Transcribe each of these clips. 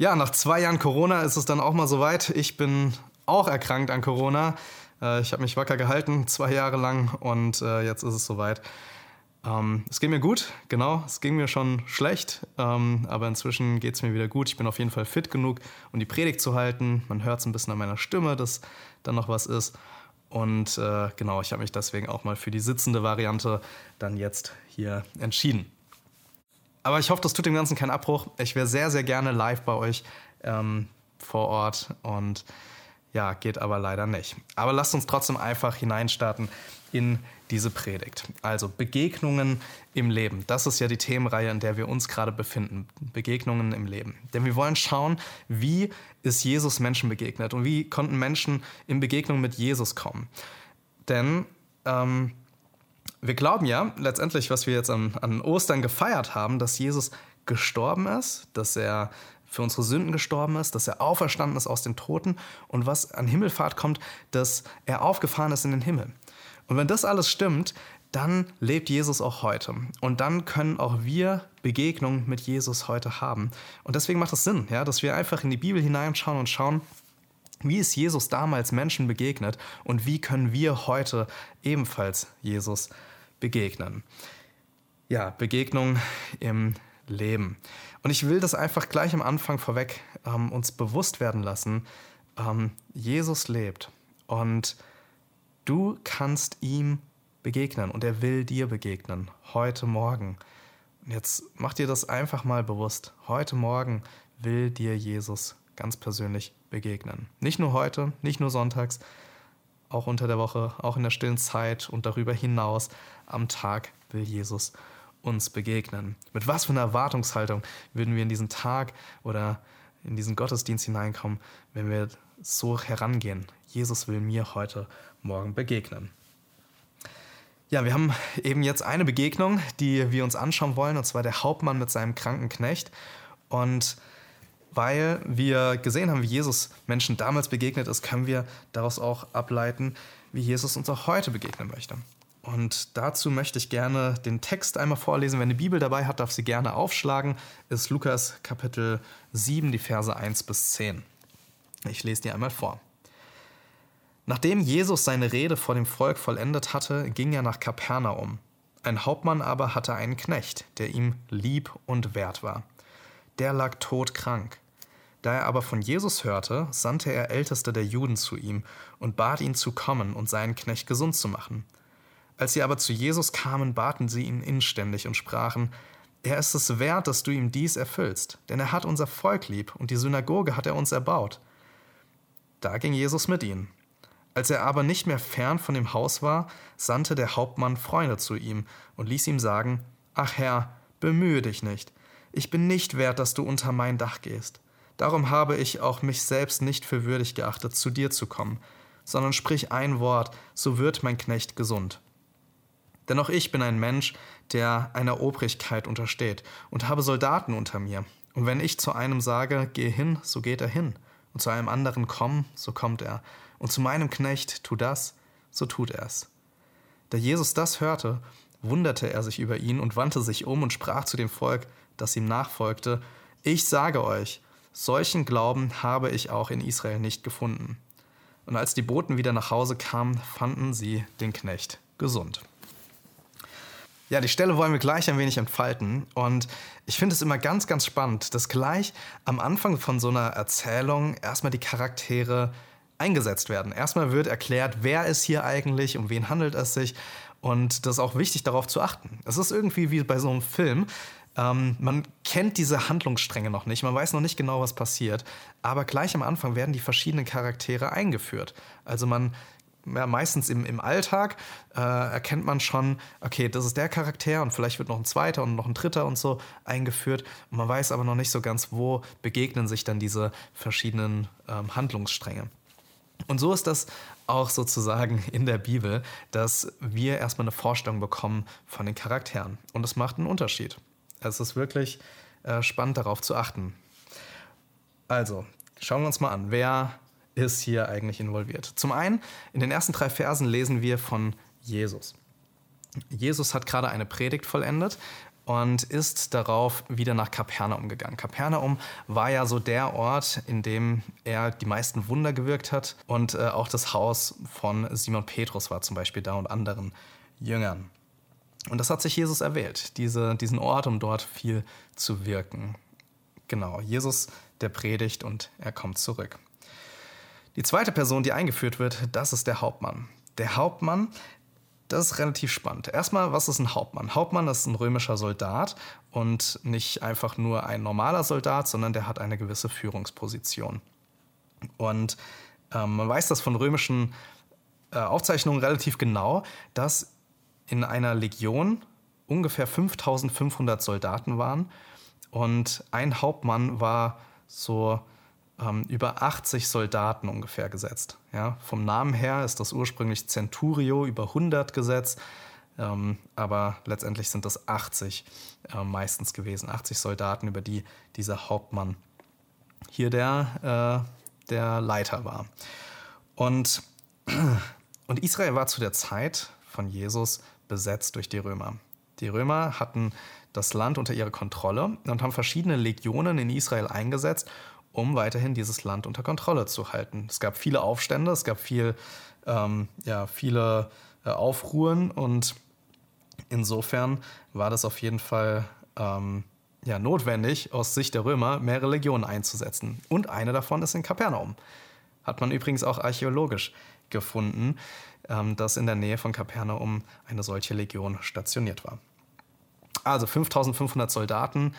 Ja, nach zwei Jahren Corona ist es dann auch mal soweit. Ich bin auch erkrankt an Corona. Äh, ich habe mich wacker gehalten, zwei Jahre lang und äh, jetzt ist es soweit. Ähm, es geht mir gut, genau. Es ging mir schon schlecht, ähm, aber inzwischen geht es mir wieder gut. Ich bin auf jeden Fall fit genug, um die Predigt zu halten. Man hört es ein bisschen an meiner Stimme, dass dann noch was ist. Und äh, genau, ich habe mich deswegen auch mal für die sitzende Variante dann jetzt hier entschieden. Aber ich hoffe, das tut dem Ganzen keinen Abbruch. Ich wäre sehr, sehr gerne live bei euch ähm, vor Ort und ja, geht aber leider nicht. Aber lasst uns trotzdem einfach hineinstarten in diese Predigt. Also Begegnungen im Leben. Das ist ja die Themenreihe, in der wir uns gerade befinden. Begegnungen im Leben. Denn wir wollen schauen, wie ist Jesus Menschen begegnet und wie konnten Menschen in Begegnung mit Jesus kommen. Denn ähm, wir glauben ja letztendlich, was wir jetzt an, an Ostern gefeiert haben, dass Jesus gestorben ist, dass er für unsere Sünden gestorben ist, dass er auferstanden ist aus den Toten und was an Himmelfahrt kommt, dass er aufgefahren ist in den Himmel. Und wenn das alles stimmt, dann lebt Jesus auch heute. Und dann können auch wir Begegnungen mit Jesus heute haben. Und deswegen macht es Sinn, ja, dass wir einfach in die Bibel hineinschauen und schauen, wie ist Jesus damals Menschen begegnet und wie können wir heute ebenfalls Jesus begegnen. Ja, Begegnung im Leben. Und ich will das einfach gleich am Anfang vorweg ähm, uns bewusst werden lassen. Ähm, Jesus lebt und du kannst ihm begegnen und er will dir begegnen, heute Morgen. Und jetzt mach dir das einfach mal bewusst. Heute Morgen will dir Jesus ganz persönlich begegnen. Nicht nur heute, nicht nur sonntags, auch unter der Woche, auch in der stillen Zeit und darüber hinaus am Tag will Jesus uns begegnen. Mit was für einer Erwartungshaltung würden wir in diesen Tag oder in diesen Gottesdienst hineinkommen, wenn wir so herangehen? Jesus will mir heute Morgen begegnen. Ja, wir haben eben jetzt eine Begegnung, die wir uns anschauen wollen, und zwar der Hauptmann mit seinem kranken Knecht. Und weil wir gesehen haben, wie Jesus Menschen damals begegnet ist, können wir daraus auch ableiten, wie Jesus uns auch heute begegnen möchte. Und dazu möchte ich gerne den Text einmal vorlesen. Wer eine Bibel dabei hat, darf sie gerne aufschlagen. Ist Lukas Kapitel 7, die Verse 1 bis 10. Ich lese die einmal vor. Nachdem Jesus seine Rede vor dem Volk vollendet hatte, ging er nach Kapernaum. Ein Hauptmann aber hatte einen Knecht, der ihm lieb und wert war. Der lag todkrank. Da er aber von Jesus hörte, sandte er Älteste der Juden zu ihm und bat ihn zu kommen und seinen Knecht gesund zu machen. Als sie aber zu Jesus kamen, baten sie ihn inständig und sprachen, er ist es wert, dass du ihm dies erfüllst, denn er hat unser Volk lieb und die Synagoge hat er uns erbaut. Da ging Jesus mit ihnen. Als er aber nicht mehr fern von dem Haus war, sandte der Hauptmann Freunde zu ihm und ließ ihm sagen, Ach Herr, bemühe dich nicht, ich bin nicht wert, dass du unter mein Dach gehst. Darum habe ich auch mich selbst nicht für würdig geachtet, zu dir zu kommen, sondern sprich ein Wort, so wird mein Knecht gesund. Denn auch ich bin ein Mensch, der einer Obrigkeit untersteht und habe Soldaten unter mir. Und wenn ich zu einem sage, geh hin, so geht er hin, und zu einem anderen komm, so kommt er, und zu meinem Knecht, tu das, so tut er es. Da Jesus das hörte, wunderte er sich über ihn und wandte sich um und sprach zu dem Volk, das ihm nachfolgte, Ich sage euch, solchen Glauben habe ich auch in Israel nicht gefunden. Und als die Boten wieder nach Hause kamen, fanden sie den Knecht gesund. Ja, die Stelle wollen wir gleich ein wenig entfalten. Und ich finde es immer ganz, ganz spannend, dass gleich am Anfang von so einer Erzählung erstmal die Charaktere eingesetzt werden. Erstmal wird erklärt, wer ist hier eigentlich, um wen handelt es sich. Und das ist auch wichtig, darauf zu achten. Es ist irgendwie wie bei so einem Film. Ähm, man kennt diese Handlungsstränge noch nicht, man weiß noch nicht genau, was passiert, aber gleich am Anfang werden die verschiedenen Charaktere eingeführt. Also man ja, meistens im, im Alltag äh, erkennt man schon, okay, das ist der Charakter und vielleicht wird noch ein zweiter und noch ein dritter und so eingeführt. Und man weiß aber noch nicht so ganz, wo begegnen sich dann diese verschiedenen ähm, Handlungsstränge. Und so ist das auch sozusagen in der Bibel, dass wir erstmal eine Vorstellung bekommen von den Charakteren. Und es macht einen Unterschied. Es ist wirklich äh, spannend darauf zu achten. Also, schauen wir uns mal an, wer ist hier eigentlich involviert? Zum einen, in den ersten drei Versen lesen wir von Jesus. Jesus hat gerade eine Predigt vollendet und ist darauf wieder nach Kapernaum gegangen. Kapernaum war ja so der Ort, in dem er die meisten Wunder gewirkt hat und äh, auch das Haus von Simon Petrus war zum Beispiel da und anderen Jüngern. Und das hat sich Jesus erwählt, diese, diesen Ort, um dort viel zu wirken. Genau, Jesus, der predigt und er kommt zurück. Die zweite Person, die eingeführt wird, das ist der Hauptmann. Der Hauptmann, das ist relativ spannend. Erstmal, was ist ein Hauptmann? Hauptmann ist ein römischer Soldat und nicht einfach nur ein normaler Soldat, sondern der hat eine gewisse Führungsposition. Und ähm, man weiß das von römischen äh, Aufzeichnungen relativ genau, dass in einer Legion ungefähr 5500 Soldaten waren und ein Hauptmann war so ähm, über 80 Soldaten ungefähr gesetzt. Ja, vom Namen her ist das ursprünglich Centurio über 100 gesetzt, ähm, aber letztendlich sind das 80 äh, meistens gewesen, 80 Soldaten, über die dieser Hauptmann hier der, äh, der Leiter war. Und, und Israel war zu der Zeit von Jesus besetzt durch die Römer. Die Römer hatten das Land unter ihre Kontrolle und haben verschiedene Legionen in Israel eingesetzt, um weiterhin dieses Land unter Kontrolle zu halten. Es gab viele Aufstände, es gab viel, ähm, ja, viele äh, Aufruhen und insofern war das auf jeden Fall ähm, ja, notwendig, aus Sicht der Römer mehrere Legionen einzusetzen. Und eine davon ist in Kapernaum. Hat man übrigens auch archäologisch gefunden, ähm, dass in der Nähe von Kapernaum eine solche Legion stationiert war. Also 5500 Soldaten,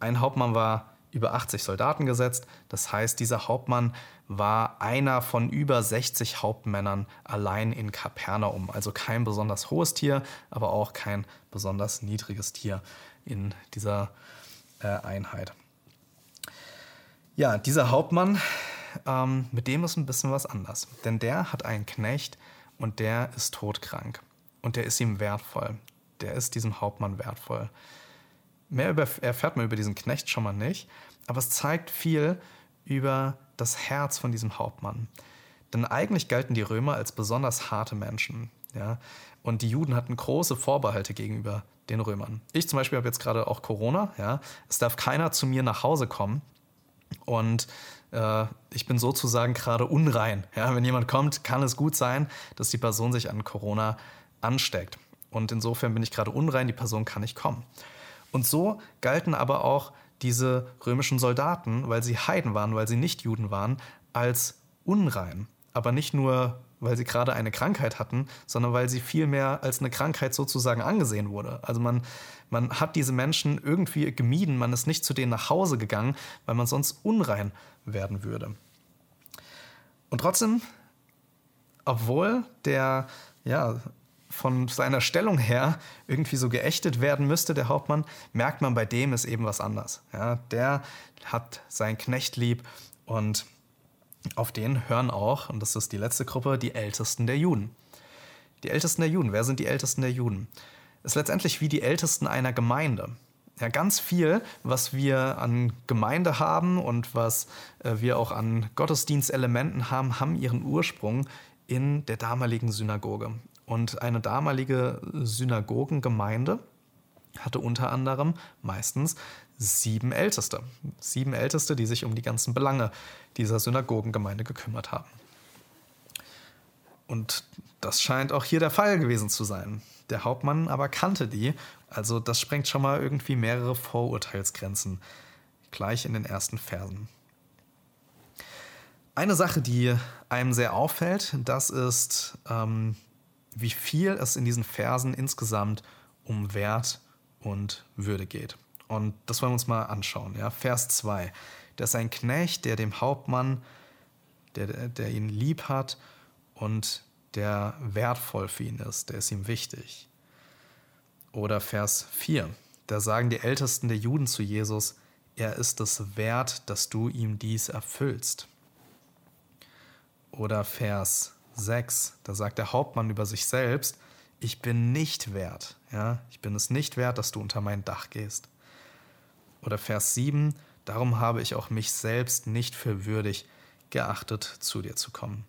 ein Hauptmann war über 80 Soldaten gesetzt. Das heißt, dieser Hauptmann war einer von über 60 Hauptmännern allein in Kapernaum. Also kein besonders hohes Tier, aber auch kein besonders niedriges Tier in dieser äh, Einheit. Ja, dieser Hauptmann, ähm, mit dem ist ein bisschen was anders. Denn der hat einen Knecht und der ist todkrank. Und der ist ihm wertvoll. Der ist diesem Hauptmann wertvoll. Mehr über, erfährt man über diesen Knecht schon mal nicht, aber es zeigt viel über das Herz von diesem Hauptmann. Denn eigentlich galten die Römer als besonders harte Menschen. Ja? Und die Juden hatten große Vorbehalte gegenüber den Römern. Ich zum Beispiel habe jetzt gerade auch Corona. Ja? Es darf keiner zu mir nach Hause kommen. Und äh, ich bin sozusagen gerade unrein. Ja? Wenn jemand kommt, kann es gut sein, dass die Person sich an Corona ansteckt. Und insofern bin ich gerade unrein, die Person kann nicht kommen. Und so galten aber auch diese römischen Soldaten, weil sie Heiden waren, weil sie nicht Juden waren, als unrein. Aber nicht nur, weil sie gerade eine Krankheit hatten, sondern weil sie vielmehr als eine Krankheit sozusagen angesehen wurde. Also man, man hat diese Menschen irgendwie gemieden, man ist nicht zu denen nach Hause gegangen, weil man sonst unrein werden würde. Und trotzdem, obwohl der ja, von seiner Stellung her irgendwie so geächtet werden müsste, der Hauptmann, merkt man, bei dem ist eben was anders. Ja, der hat seinen Knecht lieb und auf den hören auch, und das ist die letzte Gruppe, die Ältesten der Juden. Die Ältesten der Juden, wer sind die Ältesten der Juden? Ist letztendlich wie die Ältesten einer Gemeinde. Ja, ganz viel, was wir an Gemeinde haben und was äh, wir auch an Gottesdienstelementen haben, haben ihren Ursprung in der damaligen Synagoge. Und eine damalige Synagogengemeinde hatte unter anderem meistens sieben Älteste. Sieben Älteste, die sich um die ganzen Belange dieser Synagogengemeinde gekümmert haben. Und das scheint auch hier der Fall gewesen zu sein. Der Hauptmann aber kannte die, also das sprengt schon mal irgendwie mehrere Vorurteilsgrenzen, gleich in den ersten Versen. Eine Sache, die einem sehr auffällt, das ist ähm, wie viel es in diesen Versen insgesamt um Wert und Würde geht. Und das wollen wir uns mal anschauen. Ja? Vers 2. Das ist ein Knecht, der dem Hauptmann, der, der ihn lieb hat und der wertvoll für ihn ist, der ist ihm wichtig. Oder Vers 4. Da sagen die Ältesten der Juden zu Jesus, er ist es wert, dass du ihm dies erfüllst. Oder Vers 6, da sagt der Hauptmann über sich selbst, ich bin nicht wert, ja, ich bin es nicht wert, dass du unter mein Dach gehst. Oder Vers 7, darum habe ich auch mich selbst nicht für würdig geachtet, zu dir zu kommen.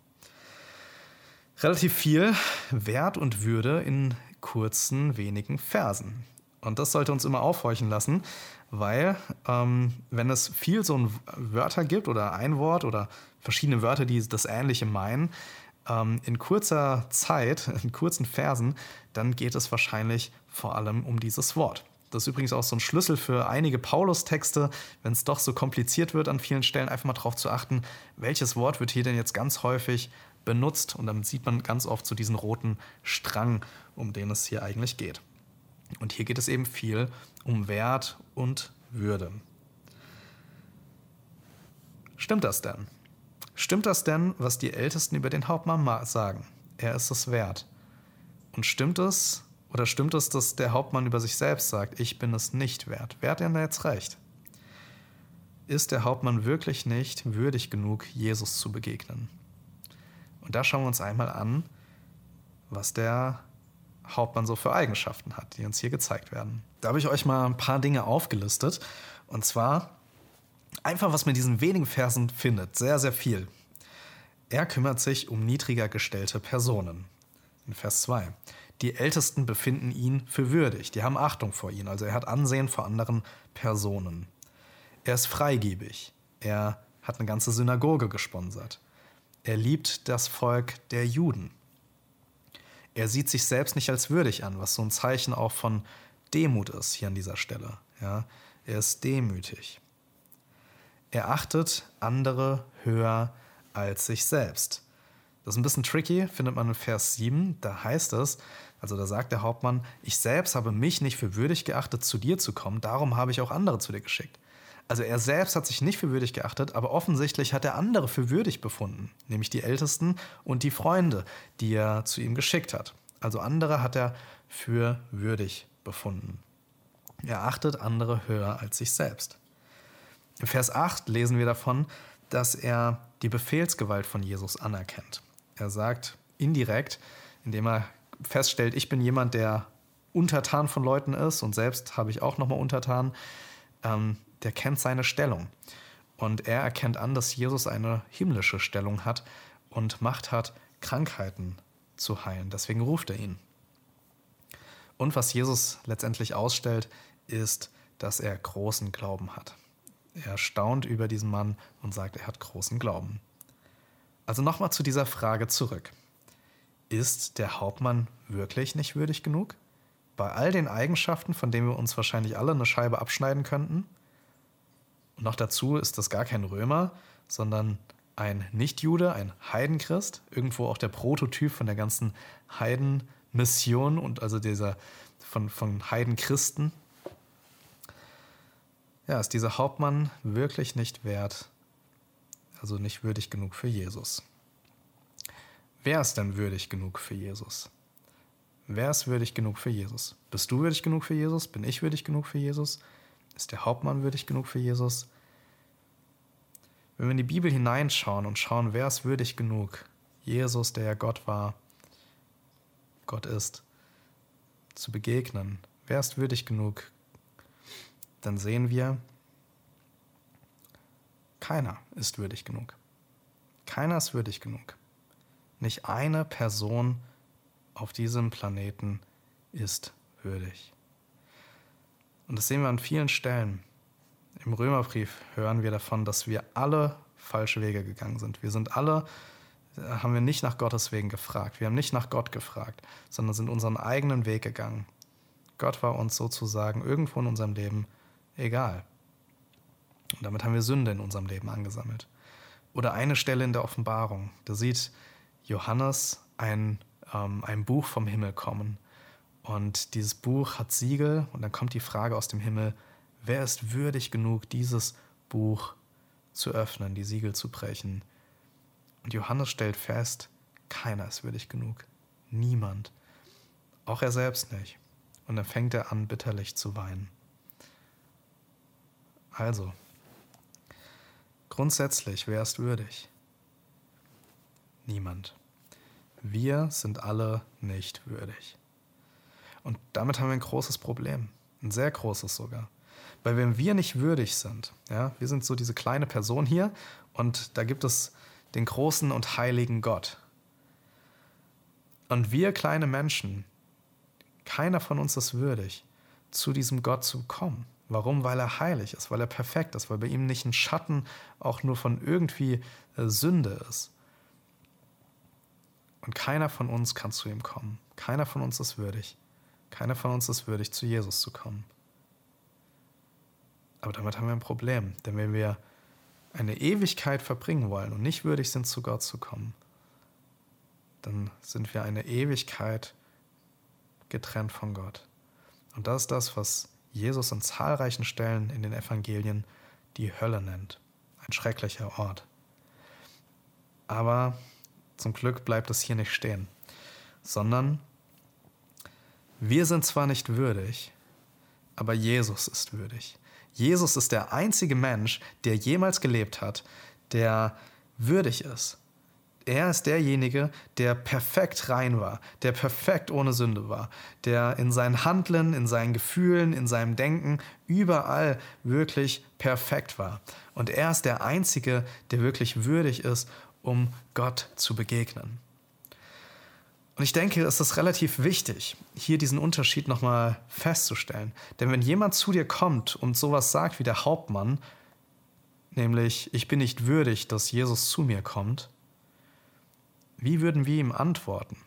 Relativ viel Wert und Würde in kurzen, wenigen Versen. Und das sollte uns immer aufhorchen lassen, weil ähm, wenn es viel so Wörter gibt oder ein Wort oder verschiedene Wörter, die das Ähnliche meinen, ähm, in kurzer Zeit, in kurzen Versen, dann geht es wahrscheinlich vor allem um dieses Wort. Das ist übrigens auch so ein Schlüssel für einige Paulus-Texte, wenn es doch so kompliziert wird an vielen Stellen, einfach mal darauf zu achten, welches Wort wird hier denn jetzt ganz häufig benutzt. Und dann sieht man ganz oft so diesen roten Strang, um den es hier eigentlich geht. Und hier geht es eben viel um Wert und Würde. Stimmt das denn? Stimmt das denn, was die Ältesten über den Hauptmann sagen? Er ist es wert. Und stimmt es, oder stimmt es, dass der Hauptmann über sich selbst sagt, ich bin es nicht wert? Wer hat denn da jetzt recht? Ist der Hauptmann wirklich nicht würdig genug, Jesus zu begegnen? Und da schauen wir uns einmal an, was der Hauptmann so für Eigenschaften hat, die uns hier gezeigt werden. Da habe ich euch mal ein paar Dinge aufgelistet. Und zwar einfach, was man in diesen wenigen Versen findet. Sehr, sehr viel. Er kümmert sich um niedriger gestellte Personen. In Vers 2. Die Ältesten befinden ihn für würdig. Die haben Achtung vor ihm. Also er hat Ansehen vor anderen Personen. Er ist freigebig. Er hat eine ganze Synagoge gesponsert. Er liebt das Volk der Juden. Er sieht sich selbst nicht als würdig an, was so ein Zeichen auch von Demut ist hier an dieser Stelle. Ja, er ist demütig. Er achtet andere höher als sich selbst. Das ist ein bisschen tricky, findet man in Vers 7. Da heißt es, also da sagt der Hauptmann, ich selbst habe mich nicht für würdig geachtet, zu dir zu kommen, darum habe ich auch andere zu dir geschickt. Also er selbst hat sich nicht für würdig geachtet, aber offensichtlich hat er andere für würdig befunden, nämlich die Ältesten und die Freunde, die er zu ihm geschickt hat. Also andere hat er für würdig befunden. Er achtet andere höher als sich selbst. In Vers 8 lesen wir davon, dass er die Befehlsgewalt von Jesus anerkennt. Er sagt indirekt, indem er feststellt, ich bin jemand, der untertan von Leuten ist und selbst habe ich auch nochmal untertan, ähm, der kennt seine Stellung. Und er erkennt an, dass Jesus eine himmlische Stellung hat und Macht hat, Krankheiten zu heilen. Deswegen ruft er ihn. Und was Jesus letztendlich ausstellt, ist, dass er großen Glauben hat. Er staunt über diesen Mann und sagt, er hat großen Glauben. Also nochmal zu dieser Frage zurück. Ist der Hauptmann wirklich nicht würdig genug? Bei all den Eigenschaften, von denen wir uns wahrscheinlich alle eine Scheibe abschneiden könnten? Und noch dazu ist das gar kein Römer, sondern ein Nichtjude, ein Heidenchrist, irgendwo auch der Prototyp von der ganzen Heidenmission und also dieser von, von Heidenchristen. Ja, ist dieser Hauptmann wirklich nicht wert, also nicht würdig genug für Jesus. Wer ist denn würdig genug für Jesus? Wer ist würdig genug für Jesus? Bist du würdig genug für Jesus? Bin ich würdig genug für Jesus? Ist der Hauptmann würdig genug für Jesus? Wenn wir in die Bibel hineinschauen und schauen, wer ist würdig genug, Jesus, der ja Gott war, Gott ist, zu begegnen, wer ist würdig genug, dann sehen wir, keiner ist würdig genug. Keiner ist würdig genug. Nicht eine Person auf diesem Planeten ist würdig. Und das sehen wir an vielen Stellen. Im Römerbrief hören wir davon, dass wir alle falsche Wege gegangen sind. Wir sind alle, haben wir nicht nach Gottes Wegen gefragt. Wir haben nicht nach Gott gefragt, sondern sind unseren eigenen Weg gegangen. Gott war uns sozusagen irgendwo in unserem Leben egal. Und damit haben wir Sünde in unserem Leben angesammelt. Oder eine Stelle in der Offenbarung, da sieht Johannes ein, ähm, ein Buch vom Himmel kommen. Und dieses Buch hat Siegel und dann kommt die Frage aus dem Himmel, Wer ist würdig genug, dieses Buch zu öffnen, die Siegel zu brechen? Und Johannes stellt fest, keiner ist würdig genug. Niemand. Auch er selbst nicht. Und dann fängt er an, bitterlich zu weinen. Also, grundsätzlich, wer ist würdig? Niemand. Wir sind alle nicht würdig. Und damit haben wir ein großes Problem. Ein sehr großes sogar. Weil wenn wir nicht würdig sind, ja, wir sind so diese kleine Person hier und da gibt es den großen und heiligen Gott. Und wir kleine Menschen, keiner von uns ist würdig, zu diesem Gott zu kommen. Warum? Weil er heilig ist, weil er perfekt ist, weil bei ihm nicht ein Schatten auch nur von irgendwie äh, Sünde ist. Und keiner von uns kann zu ihm kommen. Keiner von uns ist würdig. Keiner von uns ist würdig, zu Jesus zu kommen. Aber damit haben wir ein Problem, denn wenn wir eine Ewigkeit verbringen wollen und nicht würdig sind, zu Gott zu kommen, dann sind wir eine Ewigkeit getrennt von Gott. Und das ist das, was Jesus an zahlreichen Stellen in den Evangelien die Hölle nennt. Ein schrecklicher Ort. Aber zum Glück bleibt es hier nicht stehen, sondern wir sind zwar nicht würdig, aber Jesus ist würdig. Jesus ist der einzige Mensch, der jemals gelebt hat, der würdig ist. Er ist derjenige, der perfekt rein war, der perfekt ohne Sünde war, der in seinen Handeln, in seinen Gefühlen, in seinem Denken überall wirklich perfekt war. Und er ist der Einzige, der wirklich würdig ist, um Gott zu begegnen. Und ich denke, es ist relativ wichtig, hier diesen Unterschied nochmal festzustellen. Denn wenn jemand zu dir kommt und sowas sagt wie der Hauptmann, nämlich, ich bin nicht würdig, dass Jesus zu mir kommt, wie würden wir ihm antworten?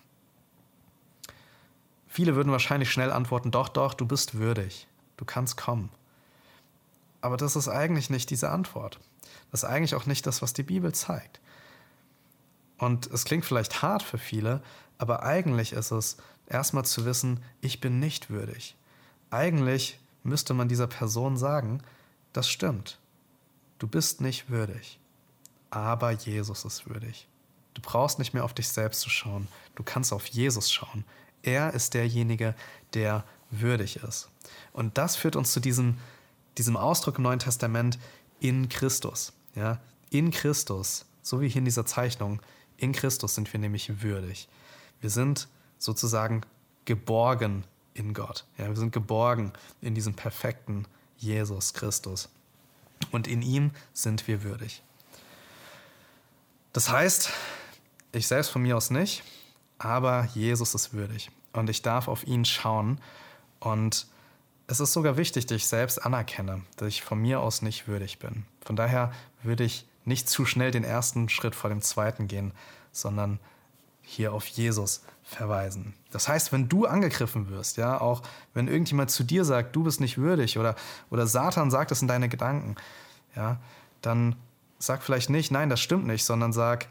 Viele würden wahrscheinlich schnell antworten, doch, doch, du bist würdig, du kannst kommen. Aber das ist eigentlich nicht diese Antwort. Das ist eigentlich auch nicht das, was die Bibel zeigt. Und es klingt vielleicht hart für viele, aber eigentlich ist es erstmal zu wissen, ich bin nicht würdig. Eigentlich müsste man dieser Person sagen, das stimmt. Du bist nicht würdig. Aber Jesus ist würdig. Du brauchst nicht mehr auf dich selbst zu schauen. Du kannst auf Jesus schauen. Er ist derjenige, der würdig ist. Und das führt uns zu diesem, diesem Ausdruck im Neuen Testament in Christus. Ja? In Christus, so wie hier in dieser Zeichnung, in Christus sind wir nämlich würdig. Wir sind sozusagen geborgen in Gott. Ja, wir sind geborgen in diesem perfekten Jesus Christus. Und in ihm sind wir würdig. Das heißt, ich selbst von mir aus nicht, aber Jesus ist würdig und ich darf auf ihn schauen. Und es ist sogar wichtig, dass ich selbst anerkenne, dass ich von mir aus nicht würdig bin. Von daher würde ich nicht zu schnell den ersten Schritt vor dem zweiten gehen, sondern hier auf Jesus verweisen. Das heißt, wenn du angegriffen wirst, ja, auch wenn irgendjemand zu dir sagt, du bist nicht würdig oder, oder Satan sagt es in deine Gedanken, ja, dann sag vielleicht nicht, nein, das stimmt nicht, sondern sag,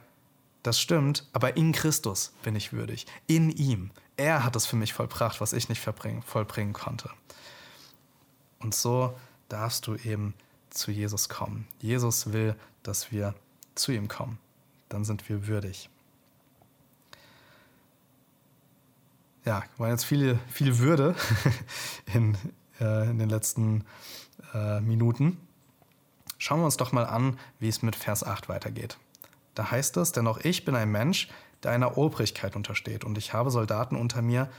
das stimmt, aber in Christus bin ich würdig. In ihm. Er hat es für mich vollbracht, was ich nicht vollbringen konnte. Und so darfst du eben zu Jesus kommen. Jesus will, dass wir zu ihm kommen. Dann sind wir würdig. Ja, war jetzt viel, viel Würde in, äh, in den letzten äh, Minuten. Schauen wir uns doch mal an, wie es mit Vers 8 weitergeht. Da heißt es, denn auch ich bin ein Mensch, der einer Obrigkeit untersteht, und ich habe Soldaten unter mir,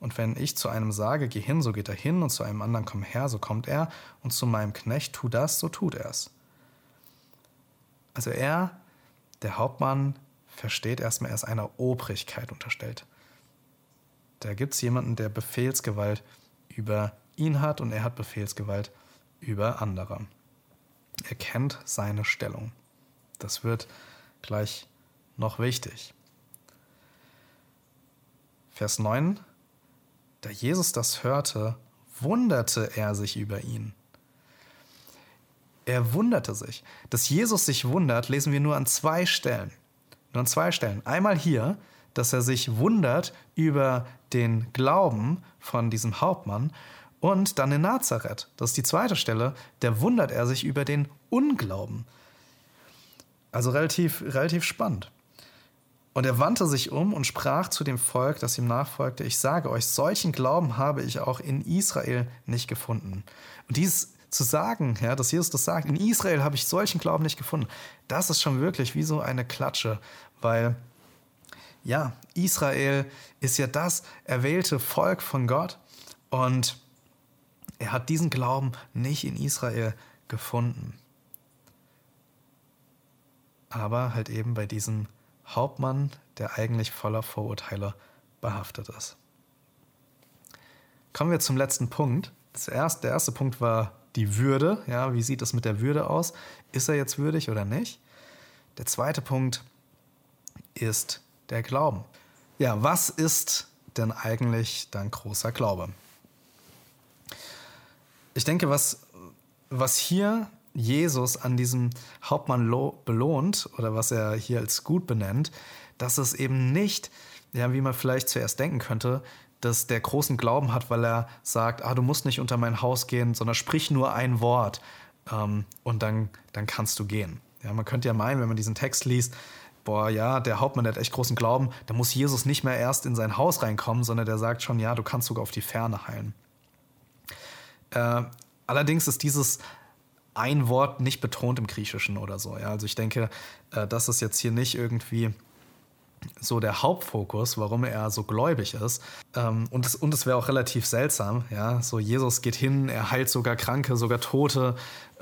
und wenn ich zu einem sage, geh hin, so geht er hin, und zu einem anderen komm her, so kommt er, und zu meinem Knecht, tu das, so tut er es. Also er, der Hauptmann, versteht erstmal, er ist einer Obrigkeit unterstellt. Da gibt es jemanden, der Befehlsgewalt über ihn hat und er hat Befehlsgewalt über andere. Er kennt seine Stellung. Das wird gleich noch wichtig. Vers 9. Da Jesus das hörte, wunderte er sich über ihn. Er wunderte sich. Dass Jesus sich wundert, lesen wir nur an zwei Stellen. Nur an zwei Stellen. Einmal hier, dass er sich wundert über den Glauben von diesem Hauptmann und dann in Nazareth. Das ist die zweite Stelle. Da wundert er sich über den Unglauben. Also relativ, relativ spannend. Und er wandte sich um und sprach zu dem Volk, das ihm nachfolgte, ich sage euch, solchen Glauben habe ich auch in Israel nicht gefunden. Und dies zu sagen, ja, dass Jesus das sagt, in Israel habe ich solchen Glauben nicht gefunden, das ist schon wirklich wie so eine Klatsche, weil ja, Israel ist ja das erwählte Volk von Gott und er hat diesen Glauben nicht in Israel gefunden aber halt eben bei diesem Hauptmann, der eigentlich voller Vorurteile behaftet ist. Kommen wir zum letzten Punkt. Erste, der erste Punkt war die Würde. Ja, wie sieht es mit der Würde aus? Ist er jetzt würdig oder nicht? Der zweite Punkt ist der Glauben. Ja, was ist denn eigentlich dein großer Glaube? Ich denke, was, was hier Jesus an diesem Hauptmann belohnt oder was er hier als gut benennt, dass es eben nicht, ja, wie man vielleicht zuerst denken könnte, dass der großen Glauben hat, weil er sagt, ah, du musst nicht unter mein Haus gehen, sondern sprich nur ein Wort ähm, und dann, dann kannst du gehen. Ja, man könnte ja meinen, wenn man diesen Text liest, boah, ja, der Hauptmann der hat echt großen Glauben, da muss Jesus nicht mehr erst in sein Haus reinkommen, sondern der sagt schon, ja, du kannst sogar auf die Ferne heilen. Äh, allerdings ist dieses ein Wort nicht betont im Griechischen oder so. Ja? Also ich denke, äh, das ist jetzt hier nicht irgendwie so der Hauptfokus, warum er so gläubig ist. Ähm, und es, und wäre auch relativ seltsam, ja. So, Jesus geht hin, er heilt sogar Kranke, sogar Tote.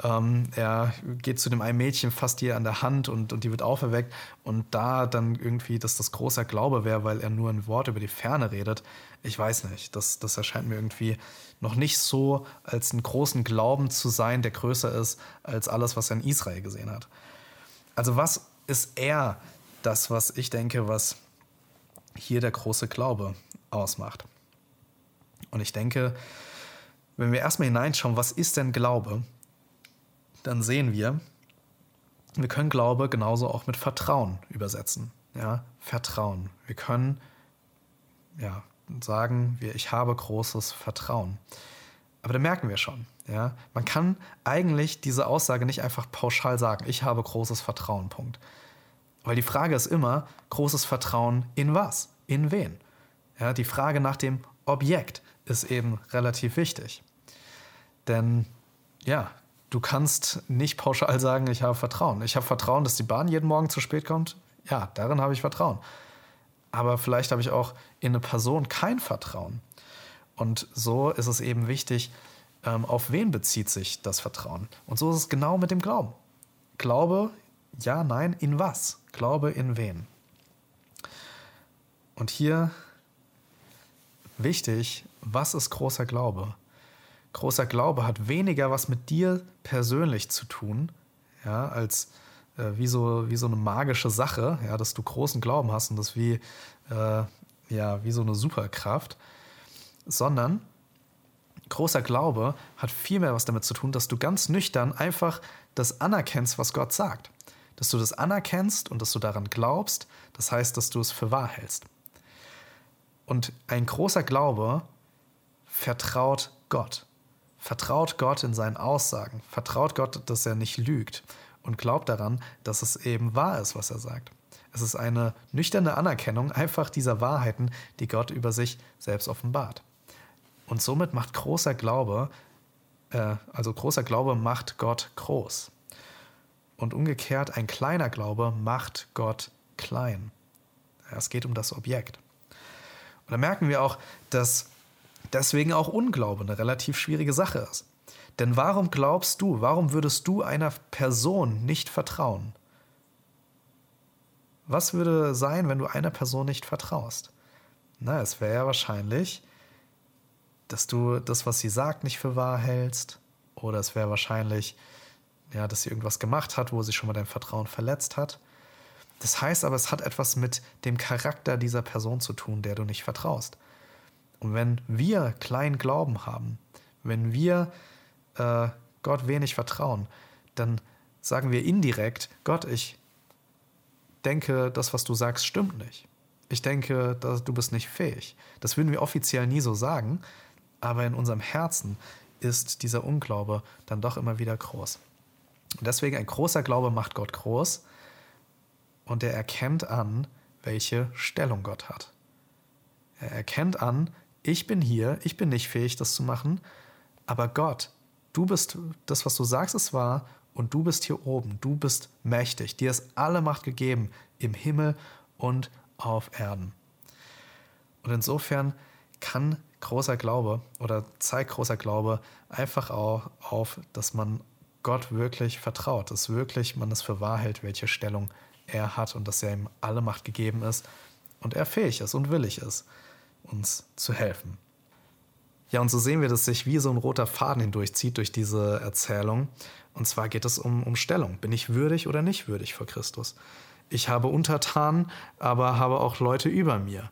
Ähm, er geht zu dem einen Mädchen fast hier an der Hand und, und die wird auferweckt. Und da dann irgendwie, dass das großer Glaube wäre, weil er nur ein Wort über die Ferne redet. Ich weiß nicht. Das, das erscheint mir irgendwie noch nicht so als einen großen Glauben zu sein, der größer ist als alles, was er in Israel gesehen hat. Also was ist er? Das, was ich denke, was hier der große Glaube ausmacht. Und ich denke, wenn wir erstmal hineinschauen, was ist denn Glaube, dann sehen wir, wir können Glaube genauso auch mit Vertrauen übersetzen. Ja, Vertrauen. Wir können ja, sagen, wir, ich habe großes Vertrauen. Aber da merken wir schon, ja, man kann eigentlich diese Aussage nicht einfach pauschal sagen, ich habe großes Vertrauen, Punkt. Weil die Frage ist immer, großes Vertrauen in was? In wen? Ja, die Frage nach dem Objekt ist eben relativ wichtig. Denn ja, du kannst nicht pauschal sagen, ich habe Vertrauen. Ich habe Vertrauen, dass die Bahn jeden Morgen zu spät kommt. Ja, darin habe ich Vertrauen. Aber vielleicht habe ich auch in eine Person kein Vertrauen. Und so ist es eben wichtig, ähm, auf wen bezieht sich das Vertrauen. Und so ist es genau mit dem Glauben. Glaube, ja, nein, in was? Glaube in wen? Und hier wichtig, was ist großer Glaube? Großer Glaube hat weniger was mit dir persönlich zu tun, ja, als äh, wie, so, wie so eine magische Sache, ja, dass du großen Glauben hast und das wie, äh, ja, wie so eine Superkraft, sondern großer Glaube hat viel mehr was damit zu tun, dass du ganz nüchtern einfach das anerkennst, was Gott sagt dass du das anerkennst und dass du daran glaubst, das heißt, dass du es für wahr hältst. Und ein großer Glaube vertraut Gott. Vertraut Gott in seinen Aussagen. Vertraut Gott, dass er nicht lügt. Und glaubt daran, dass es eben wahr ist, was er sagt. Es ist eine nüchterne Anerkennung einfach dieser Wahrheiten, die Gott über sich selbst offenbart. Und somit macht großer Glaube, äh, also großer Glaube macht Gott groß. Und umgekehrt, ein kleiner Glaube macht Gott klein. es geht um das Objekt. Und da merken wir auch, dass deswegen auch Unglaube eine relativ schwierige Sache ist. Denn warum glaubst du, warum würdest du einer Person nicht vertrauen? Was würde sein, wenn du einer Person nicht vertraust? Na, es wäre ja wahrscheinlich, dass du das, was sie sagt, nicht für wahr hältst. Oder es wäre wahrscheinlich, ja, dass sie irgendwas gemacht hat, wo sie schon mal dein Vertrauen verletzt hat. Das heißt aber, es hat etwas mit dem Charakter dieser Person zu tun, der du nicht vertraust. Und wenn wir kleinen Glauben haben, wenn wir äh, Gott wenig vertrauen, dann sagen wir indirekt, Gott, ich denke, das, was du sagst, stimmt nicht. Ich denke, dass du bist nicht fähig. Das würden wir offiziell nie so sagen, aber in unserem Herzen ist dieser Unglaube dann doch immer wieder groß. Deswegen ein großer Glaube macht Gott groß und er erkennt an, welche Stellung Gott hat. Er erkennt an, ich bin hier, ich bin nicht fähig, das zu machen, aber Gott, du bist, das, was du sagst, ist wahr und du bist hier oben, du bist mächtig, dir ist alle Macht gegeben im Himmel und auf Erden. Und insofern kann großer Glaube oder zeigt großer Glaube einfach auch auf, dass man Gott wirklich vertraut, dass wirklich man es für wahr hält, welche Stellung er hat und dass er ihm alle Macht gegeben ist und er fähig ist und willig ist, uns zu helfen. Ja, und so sehen wir, dass sich wie so ein roter Faden hindurchzieht durch diese Erzählung. Und zwar geht es um, um Stellung. Bin ich würdig oder nicht würdig vor Christus? Ich habe Untertanen, aber habe auch Leute über mir.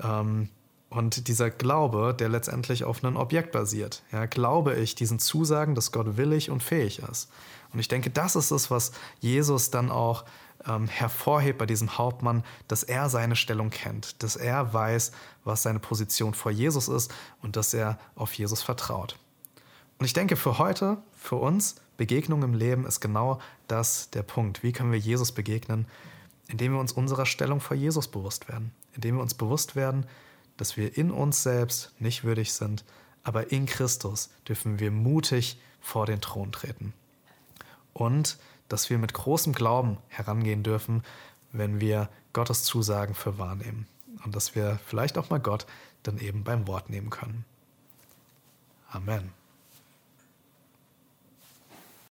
Ähm, und dieser Glaube, der letztendlich auf einem Objekt basiert. Ja, glaube ich diesen Zusagen, dass Gott willig und fähig ist. Und ich denke, das ist es, was Jesus dann auch ähm, hervorhebt bei diesem Hauptmann, dass er seine Stellung kennt, dass er weiß, was seine Position vor Jesus ist und dass er auf Jesus vertraut. Und ich denke, für heute, für uns, Begegnung im Leben ist genau das der Punkt. Wie können wir Jesus begegnen? Indem wir uns unserer Stellung vor Jesus bewusst werden. Indem wir uns bewusst werden, dass wir in uns selbst nicht würdig sind, aber in Christus dürfen wir mutig vor den Thron treten. Und dass wir mit großem Glauben herangehen dürfen, wenn wir Gottes Zusagen für wahrnehmen. Und dass wir vielleicht auch mal Gott dann eben beim Wort nehmen können. Amen.